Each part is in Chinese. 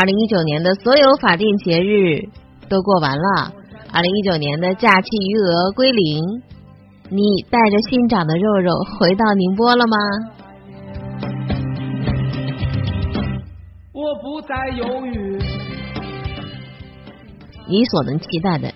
二零一九年的所有法定节日都过完了，二零一九年的假期余额归零，你带着新长的肉肉回到宁波了吗？我不再犹豫。你所能期待的，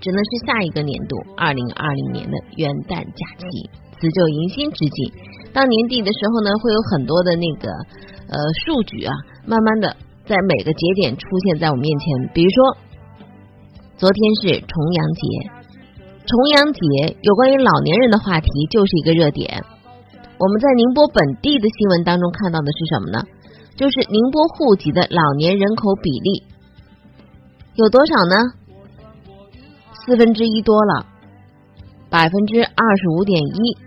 只能是下一个年度二零二零年的元旦假期。辞旧迎新之际，到年底的时候呢，会有很多的那个呃数据啊，慢慢的在每个节点出现在我面前。比如说，昨天是重阳节，重阳节有关于老年人的话题就是一个热点。我们在宁波本地的新闻当中看到的是什么呢？就是宁波户籍的老年人口比例有多少呢？四分之一多了，百分之二十五点一。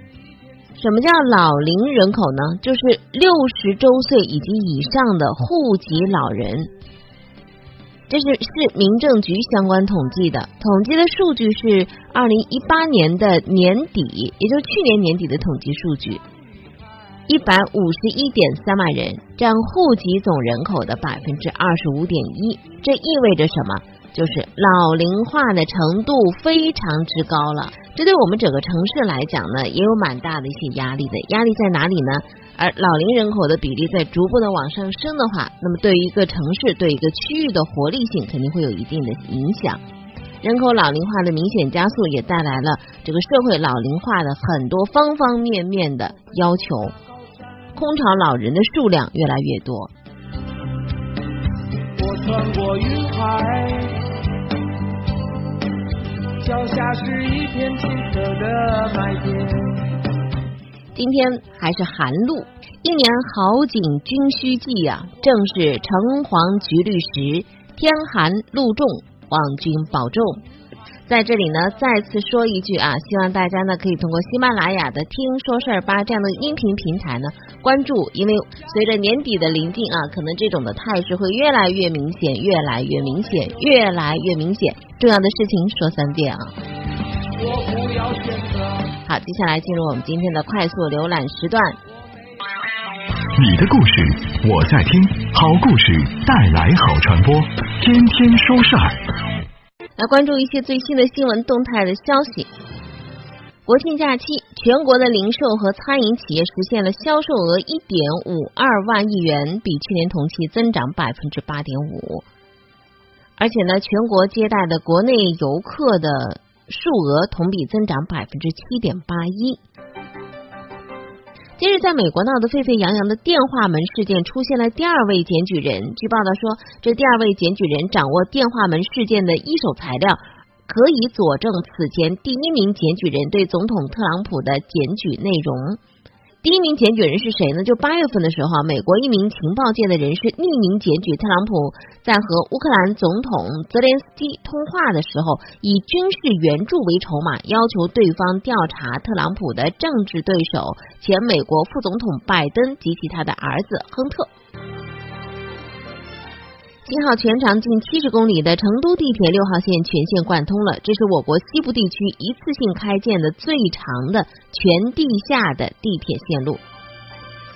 什么叫老龄人口呢？就是六十周岁以及以上的户籍老人。这是市民政局相关统计的，统计的数据是二零一八年的年底，也就是去年年底的统计数据。一百五十一点三万人，占户籍总人口的百分之二十五点一。这意味着什么？就是老龄化的程度非常之高了。这对我们整个城市来讲呢，也有蛮大的一些压力的。压力在哪里呢？而老龄人口的比例在逐步的往上升的话，那么对于一个城市、对一个区域的活力性，肯定会有一定的影响。人口老龄化的明显加速，也带来了这个社会老龄化的很多方方面面的要求。空巢老人的数量越来越多。我穿过云海，脚下是一片青色的麦田。今天还是寒露，一年好景君须记呀，正是橙黄橘绿时，天寒露重，望君保重。在这里呢，再次说一句啊，希望大家呢可以通过喜马拉雅的“听说事儿吧”这样的音频平台呢关注，因为随着年底的临近啊，可能这种的态势会越来越明显，越来越明显，越来越明显。重要的事情说三遍啊！好，接下来进入我们今天的快速浏览时段。你的故事我在听，好故事带来好传播，天天说事儿。来关注一些最新的新闻动态的消息。国庆假期，全国的零售和餐饮企业实现了销售额一点五二万亿元，比去年同期增长百分之八点五。而且呢，全国接待的国内游客的数额同比增长百分之七点八一。近日，在美国闹得沸沸扬扬的电话门事件出现了第二位检举人。据报道说，这第二位检举人掌握电话门事件的一手材料，可以佐证此前第一名检举人对总统特朗普的检举内容。第一名检举人是谁呢？就八月份的时候，美国一名情报界的人士匿名检举特朗普在和乌克兰总统泽连斯基通话的时候，以军事援助为筹码，要求对方调查特朗普的政治对手前美国副总统拜登及其他的儿子亨特。七号全长近七十公里的成都地铁六号线全线贯通了，这是我国西部地区一次性开建的最长的全地下的地铁线路。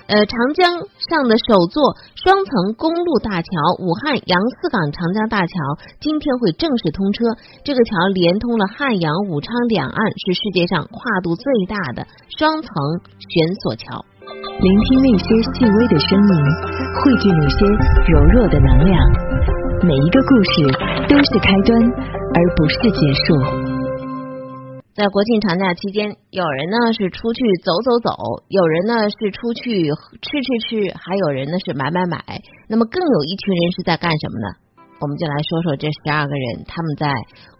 呃，长江上的首座双层公路大桥——武汉杨泗港长江大桥，今天会正式通车。这个桥连通了汉阳、武昌两岸，是世界上跨度最大的双层悬索桥。聆听那些细微的声音，汇聚那些柔弱的能量。每一个故事都是开端，而不是结束。在国庆长假期间，有人呢是出去走走走，有人呢是出去吃吃吃，还有人呢是买买买。那么，更有一群人是在干什么呢？我们就来说说这十二个人，他们在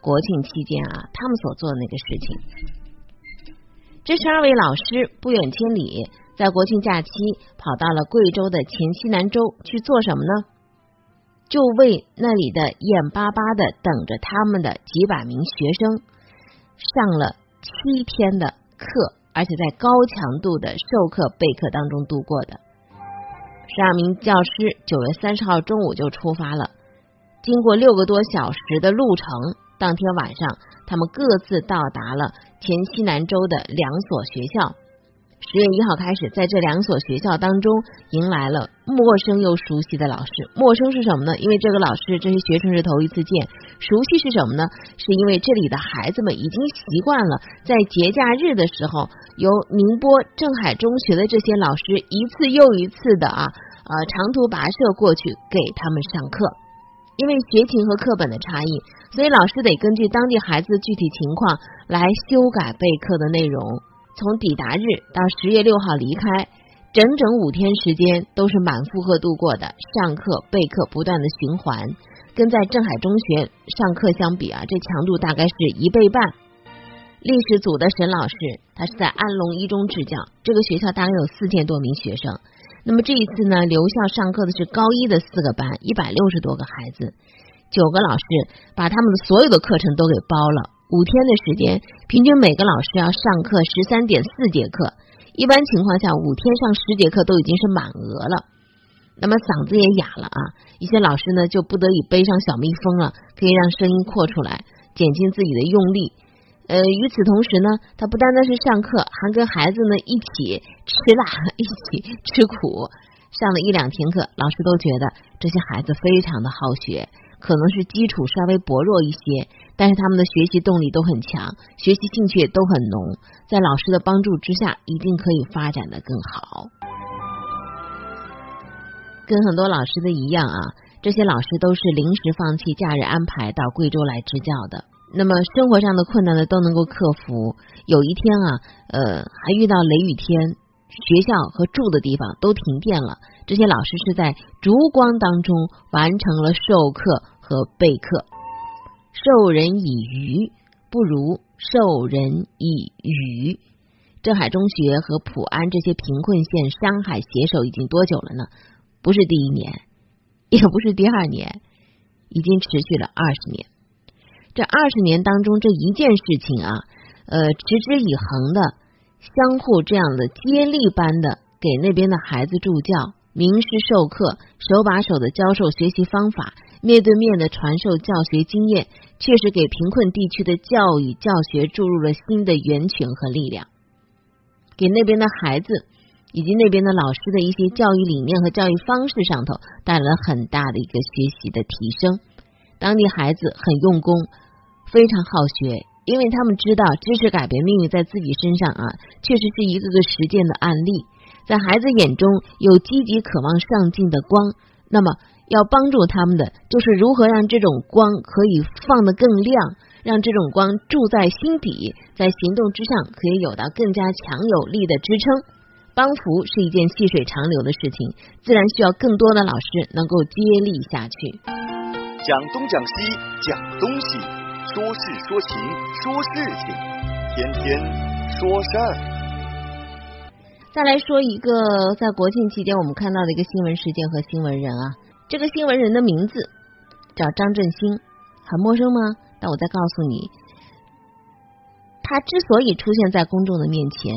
国庆期间啊，他们所做的那个事情。这十二位老师不远千里。在国庆假期跑到了贵州的黔西南州去做什么呢？就为那里的眼巴巴的等着他们的几百名学生上了七天的课，而且在高强度的授课备课当中度过的。十二名教师九月三十号中午就出发了，经过六个多小时的路程，当天晚上他们各自到达了黔西南州的两所学校。十月一号开始，在这两所学校当中，迎来了陌生又熟悉的老师。陌生是什么呢？因为这个老师，这些学生是头一次见。熟悉是什么呢？是因为这里的孩子们已经习惯了在节假日的时候，由宁波镇海中学的这些老师一次又一次的啊呃长途跋涉过去给他们上课。因为学情和课本的差异，所以老师得根据当地孩子具体情况来修改备课的内容。从抵达日到十月六号离开，整整五天时间都是满负荷度过的，上课备课不断的循环，跟在镇海中学上课相比啊，这强度大概是一倍半。历史组的沈老师，他是在安龙一中执教，这个学校大概有四千多名学生。那么这一次呢，留校上课的是高一的四个班，一百六十多个孩子，九个老师把他们的所有的课程都给包了。五天的时间，平均每个老师要上课十三点四节课。一般情况下，五天上十节课都已经是满额了。那么嗓子也哑了啊，一些老师呢就不得已背上小蜜蜂了，可以让声音扩出来，减轻自己的用力。呃，与此同时呢，他不单单是上课，还跟孩子呢一起吃辣，一起吃苦。上了一两天课，老师都觉得这些孩子非常的好学。可能是基础稍微薄弱一些，但是他们的学习动力都很强，学习兴趣也都很浓，在老师的帮助之下，一定可以发展的更好。跟很多老师的一样啊，这些老师都是临时放弃假日安排到贵州来支教的。那么生活上的困难呢都能够克服。有一天啊，呃，还遇到雷雨天。学校和住的地方都停电了，这些老师是在烛光当中完成了授课和备课。授人以鱼，不如授人以渔。镇海中学和普安这些贫困县山海携手已经多久了呢？不是第一年，也不是第二年，已经持续了二十年。这二十年当中，这一件事情啊，呃，持之以恒的。相互这样的接力般的给那边的孩子助教，名师授课，手把手的教授学习方法，面对面的传授教学经验，确实给贫困地区的教育教学注入了新的源泉和力量，给那边的孩子以及那边的老师的一些教育理念和教育方式上头带来了很大的一个学习的提升。当地孩子很用功，非常好学。因为他们知道知识改变命运在自己身上啊，确实是一个个实践的案例。在孩子眼中有积极渴望上进的光，那么要帮助他们的就是如何让这种光可以放得更亮，让这种光住在心底，在行动之上可以有到更加强有力的支撑。帮扶是一件细水长流的事情，自然需要更多的老师能够接力下去。讲东讲西讲东西。说事说情说事情，天天说事儿。再来说一个在国庆期间我们看到的一个新闻事件和新闻人啊，这个新闻人的名字叫张振兴，很陌生吗？但我再告诉你，他之所以出现在公众的面前，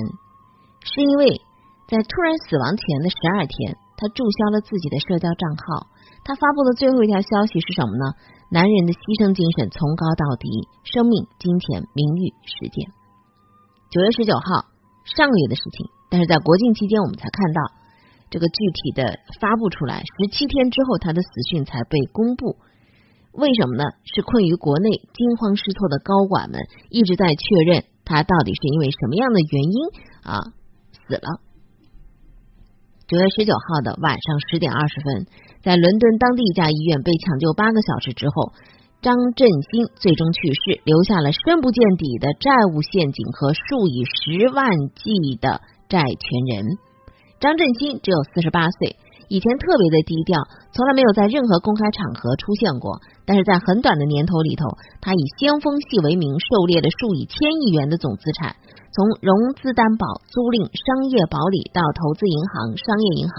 是因为在突然死亡前的十二天，他注销了自己的社交账号。他发布的最后一条消息是什么呢？男人的牺牲精神从高到低，生命、金钱、名誉、时间。九月十九号，上个月的事情，但是在国庆期间我们才看到这个具体的发布出来。十七天之后，他的死讯才被公布。为什么呢？是困于国内惊慌失措的高管们一直在确认他到底是因为什么样的原因啊死了。九月十九号的晚上十点二十分。在伦敦当地一家医院被抢救八个小时之后，张振兴最终去世，留下了深不见底的债务陷阱和数以十万计的债权人。张振兴只有四十八岁，以前特别的低调，从来没有在任何公开场合出现过。但是在很短的年头里头，他以先锋系为名，狩猎了数以千亿元的总资产。从融资担保、租赁、商业保理到投资银行、商业银行、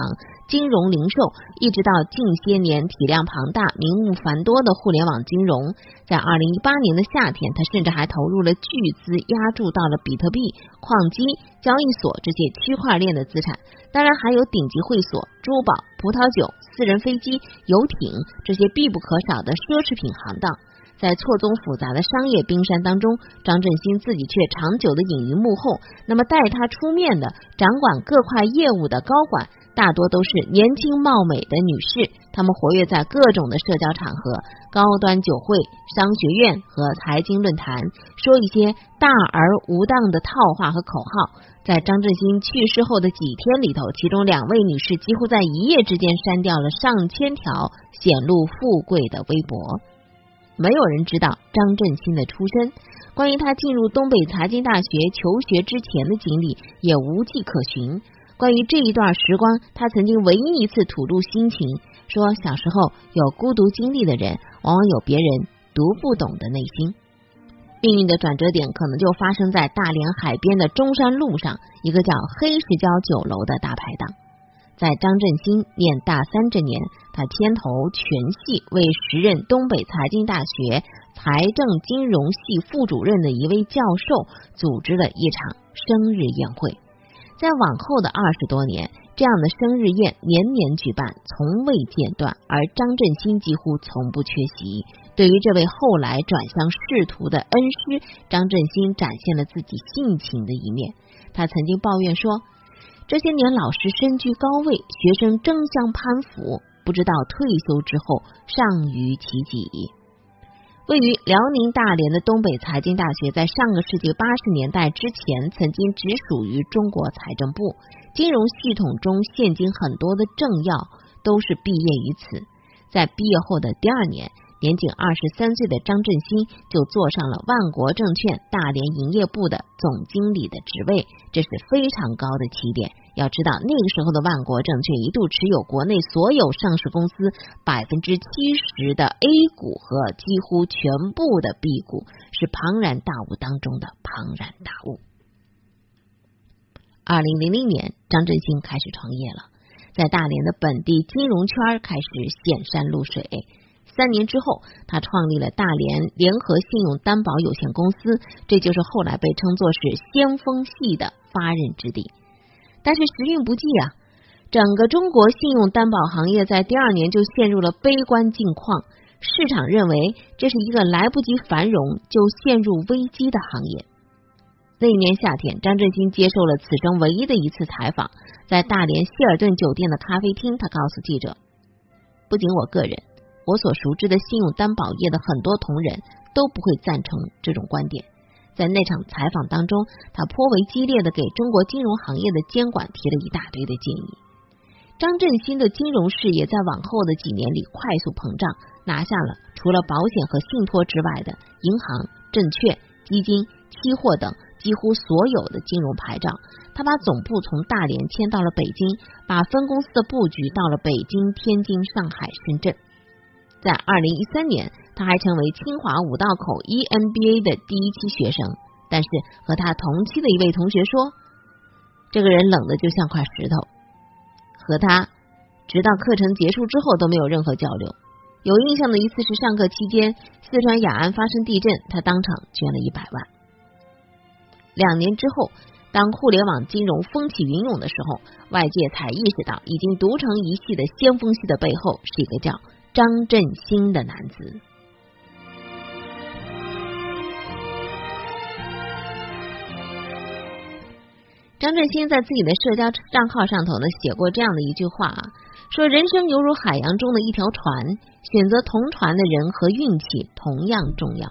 金融零售，一直到近些年体量庞大、名目繁多的互联网金融。在二零一八年的夏天，他甚至还投入了巨资押注到了比特币、矿机、交易所这些区块链的资产，当然还有顶级会所、珠宝、葡萄酒、私人飞机、游艇这些必不可少的奢侈品行当。在错综复杂的商业冰山当中，张振兴自己却长久的隐于幕后。那么带他出面的掌管各块业务的高管，大多都是年轻貌美的女士，她们活跃在各种的社交场合、高端酒会、商学院和财经论坛，说一些大而无当的套话和口号。在张振兴去世后的几天里头，其中两位女士几乎在一夜之间删掉了上千条显露富贵的微博。没有人知道张振兴的出身，关于他进入东北财经大学求学之前的经历也无迹可寻。关于这一段时光，他曾经唯一一次吐露心情，说小时候有孤独经历的人，往往有别人读不懂的内心。命运的转折点可能就发生在大连海边的中山路上，一个叫黑石礁酒楼的大排档。在张振兴念大三这年，他牵头全系为时任东北财经大学财政金融系副主任的一位教授组织了一场生日宴会。在往后的二十多年，这样的生日宴年年举办，从未间断，而张振兴几乎从不缺席。对于这位后来转向仕途的恩师，张振兴展现了自己性情的一面。他曾经抱怨说。这些年，老师身居高位，学生争相攀附，不知道退休之后尚于其己。位于辽宁大连的东北财经大学，在上个世纪八十年代之前，曾经只属于中国财政部金融系统中，现今很多的政要都是毕业于此。在毕业后的第二年。年仅二十三岁的张振兴就坐上了万国证券大连营业部的总经理的职位，这是非常高的起点。要知道，那个时候的万国证券一度持有国内所有上市公司百分之七十的 A 股和几乎全部的 B 股，是庞然大物当中的庞然大物。二零零零年，张振兴开始创业了，在大连的本地金融圈开始显山露水。三年之后，他创立了大连联合信用担保有限公司，这就是后来被称作是先锋系的发轫之地。但是时运不济啊，整个中国信用担保行业在第二年就陷入了悲观境况，市场认为这是一个来不及繁荣就陷入危机的行业。那一年夏天，张振兴接受了此生唯一的一次采访，在大连希尔顿酒店的咖啡厅，他告诉记者：“不仅我个人。”我所熟知的信用担保业的很多同仁都不会赞成这种观点。在那场采访当中，他颇为激烈的给中国金融行业的监管提了一大堆的建议。张振兴的金融事业在往后的几年里快速膨胀，拿下了除了保险和信托之外的银行、证券、基金、期货等几乎所有的金融牌照。他把总部从大连迁到了北京，把分公司的布局到了北京、天津、上海、深圳。在二零一三年，他还成为清华五道口 EMBA 的第一期学生。但是和他同期的一位同学说，这个人冷的就像块石头，和他直到课程结束之后都没有任何交流。有印象的一次是上课期间，四川雅安发生地震，他当场捐了一百万。两年之后，当互联网金融风起云涌的时候，外界才意识到，已经独成一系的先锋系的背后是一个叫。张振兴的男子，张振兴在自己的社交账号上头呢写过这样的一句话啊，说人生犹如海洋中的一条船，选择同船的人和运气同样重要。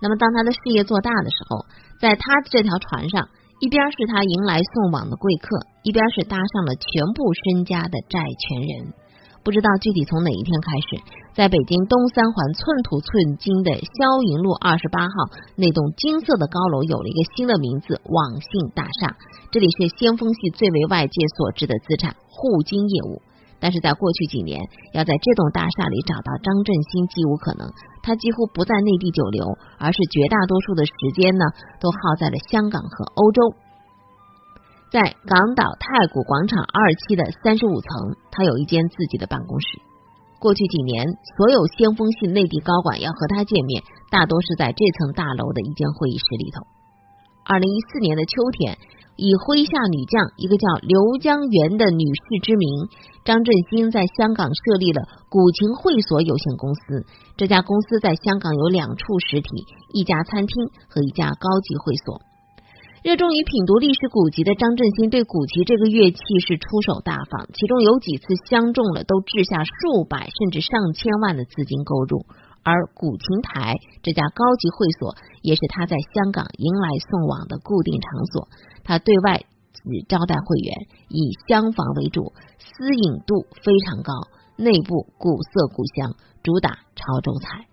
那么，当他的事业做大的时候，在他这条船上，一边是他迎来送往的贵客，一边是搭上了全部身家的债权人。不知道具体从哪一天开始，在北京东三环寸土寸金的霄云路二十八号那栋金色的高楼有了一个新的名字——网信大厦。这里是先锋系最为外界所知的资产——互金业务。但是在过去几年，要在这栋大厦里找到张振兴几乎可能。他几乎不在内地久留，而是绝大多数的时间呢，都耗在了香港和欧洲。在港岛太古广场二期的三十五层，他有一间自己的办公室。过去几年，所有先锋系内地高管要和他见面，大多是在这层大楼的一间会议室里头。二零一四年的秋天。以麾下女将一个叫刘江源的女士之名，张振兴在香港设立了古琴会所有限公司。这家公司在香港有两处实体，一家餐厅和一家高级会所。热衷于品读历史古籍的张振兴对古籍这个乐器是出手大方，其中有几次相中了，都掷下数百甚至上千万的资金购入。而古琴台这家高级会所也是他在香港迎来送往的固定场所。他对外只招待会员，以厢房为主，私隐度非常高，内部古色古香，主打潮州菜。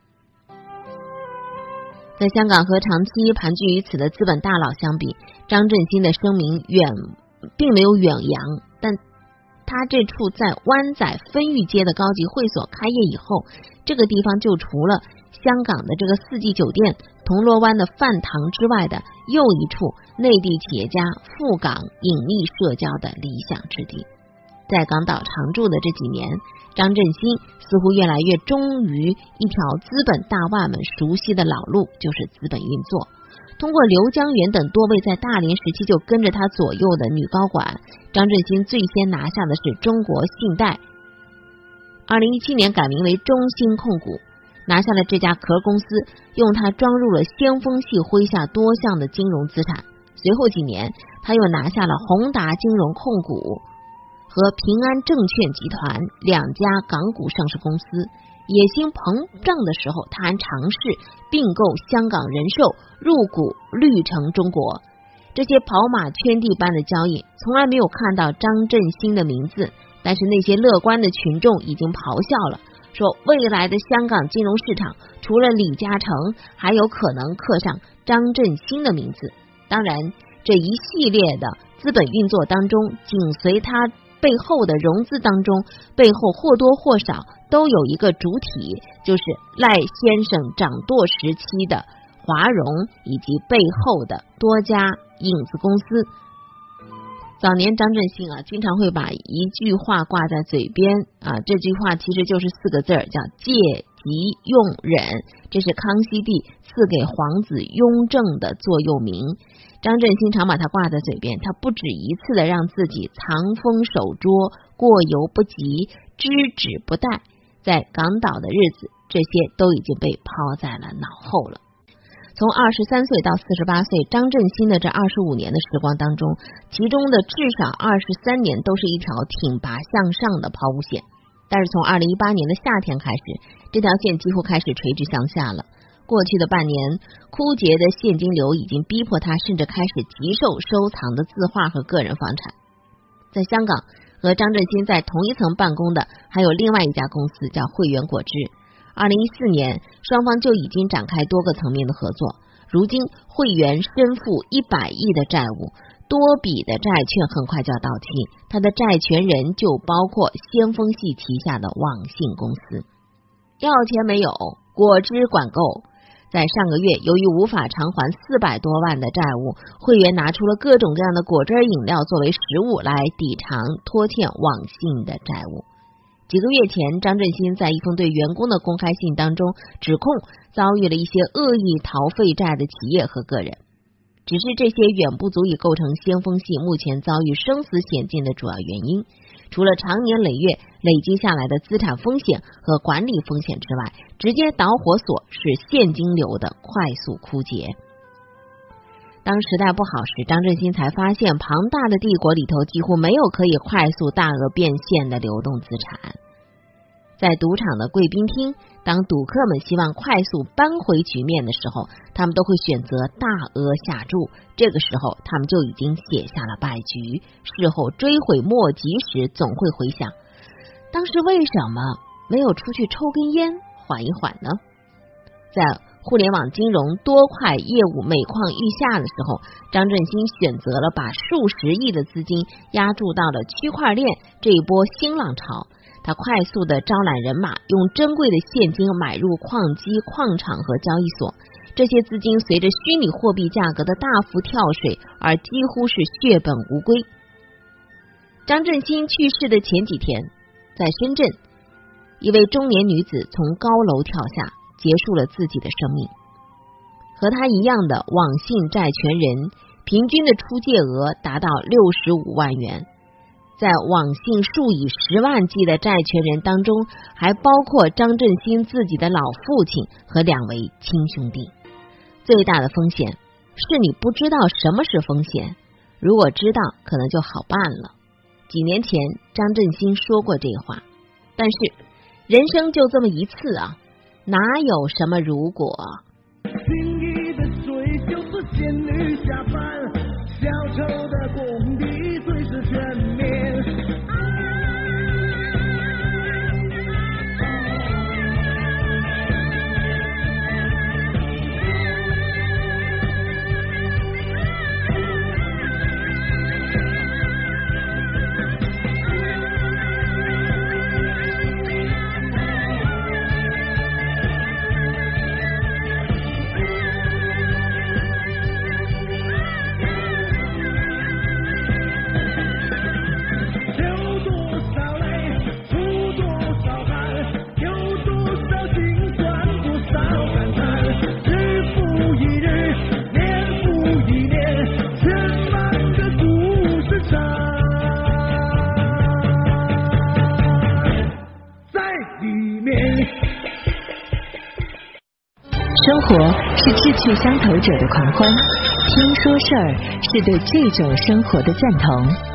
在香港和长期盘踞于此的资本大佬相比，张振兴的声名远并没有远扬，但。他这处在湾仔分域街的高级会所开业以后，这个地方就除了香港的这个四季酒店、铜锣湾的饭堂之外的又一处内地企业家赴港隐秘社交的理想之地。在港岛常住的这几年，张振兴似乎越来越忠于一条资本大腕们熟悉的老路，就是资本运作。通过刘江源等多位在大连时期就跟着他左右的女高管，张振兴最先拿下的是中国信贷。二零一七年改名为中兴控股，拿下了这家壳公司，用它装入了先锋系麾下多项的金融资产。随后几年，他又拿下了宏达金融控股和平安证券集团两家港股上市公司。野心膨胀的时候，他还尝试并购香港人寿，入股绿城中国。这些跑马圈地般的交易，从来没有看到张振兴的名字。但是那些乐观的群众已经咆哮了，说未来的香港金融市场，除了李嘉诚，还有可能刻上张振兴的名字。当然，这一系列的资本运作当中，紧随他。背后的融资当中，背后或多或少都有一个主体，就是赖先生掌舵时期的华融以及背后的多家影子公司。早年张振兴啊，经常会把一句话挂在嘴边啊，这句话其实就是四个字儿，叫借急用忍。这是康熙帝赐给皇子雍正的座右铭。张振兴常把它挂在嘴边，他不止一次的让自己藏锋守拙、过犹不及、知止不殆。在港岛的日子，这些都已经被抛在了脑后了。从二十三岁到四十八岁，张振兴的这二十五年的时光当中，其中的至少二十三年都是一条挺拔向上的抛物线。但是从二零一八年的夏天开始，这条线几乎开始垂直向下了。过去的半年，枯竭的现金流已经逼迫他，甚至开始急售收藏的字画和个人房产。在香港，和张振兴在同一层办公的还有另外一家公司，叫汇源果汁。二零一四年，双方就已经展开多个层面的合作。如今，汇源身负一百亿的债务，多笔的债券很快就要到期，他的债权人就包括先锋系旗下的网信公司。要钱没有，果汁管够。在上个月，由于无法偿还四百多万的债务，会员拿出了各种各样的果汁饮料作为食物来抵偿拖欠网信的债务。几个月前，张振兴在一封对员工的公开信当中指控遭遇了一些恶意逃废债的企业和个人，只是这些远不足以构成先锋系目前遭遇生死险境的主要原因。除了长年累月累积下来的资产风险和管理风险之外，直接导火索是现金流的快速枯竭。当时代不好时，张振兴才发现，庞大的帝国里头几乎没有可以快速大额变现的流动资产。在赌场的贵宾厅，当赌客们希望快速扳回局面的时候，他们都会选择大额下注。这个时候，他们就已经写下了败局。事后追悔莫及时，总会回想当时为什么没有出去抽根烟缓一缓呢？在互联网金融多块业务每况愈下的时候，张振兴选择了把数十亿的资金押注到了区块链这一波新浪潮。他快速的招揽人马，用珍贵的现金买入矿机、矿场和交易所。这些资金随着虚拟货币价格的大幅跳水而几乎是血本无归。张振兴去世的前几天，在深圳，一位中年女子从高楼跳下，结束了自己的生命。和他一样的网信债权人，平均的出借额达到六十五万元。在网信数以十万计的债权人当中，还包括张振兴自己的老父亲和两位亲兄弟。最大的风险是你不知道什么是风险，如果知道，可能就好办了。几年前，张振兴说过这话，但是人生就这么一次啊，哪有什么如果？是志相投者的狂欢，听说事儿是对这种生活的赞同。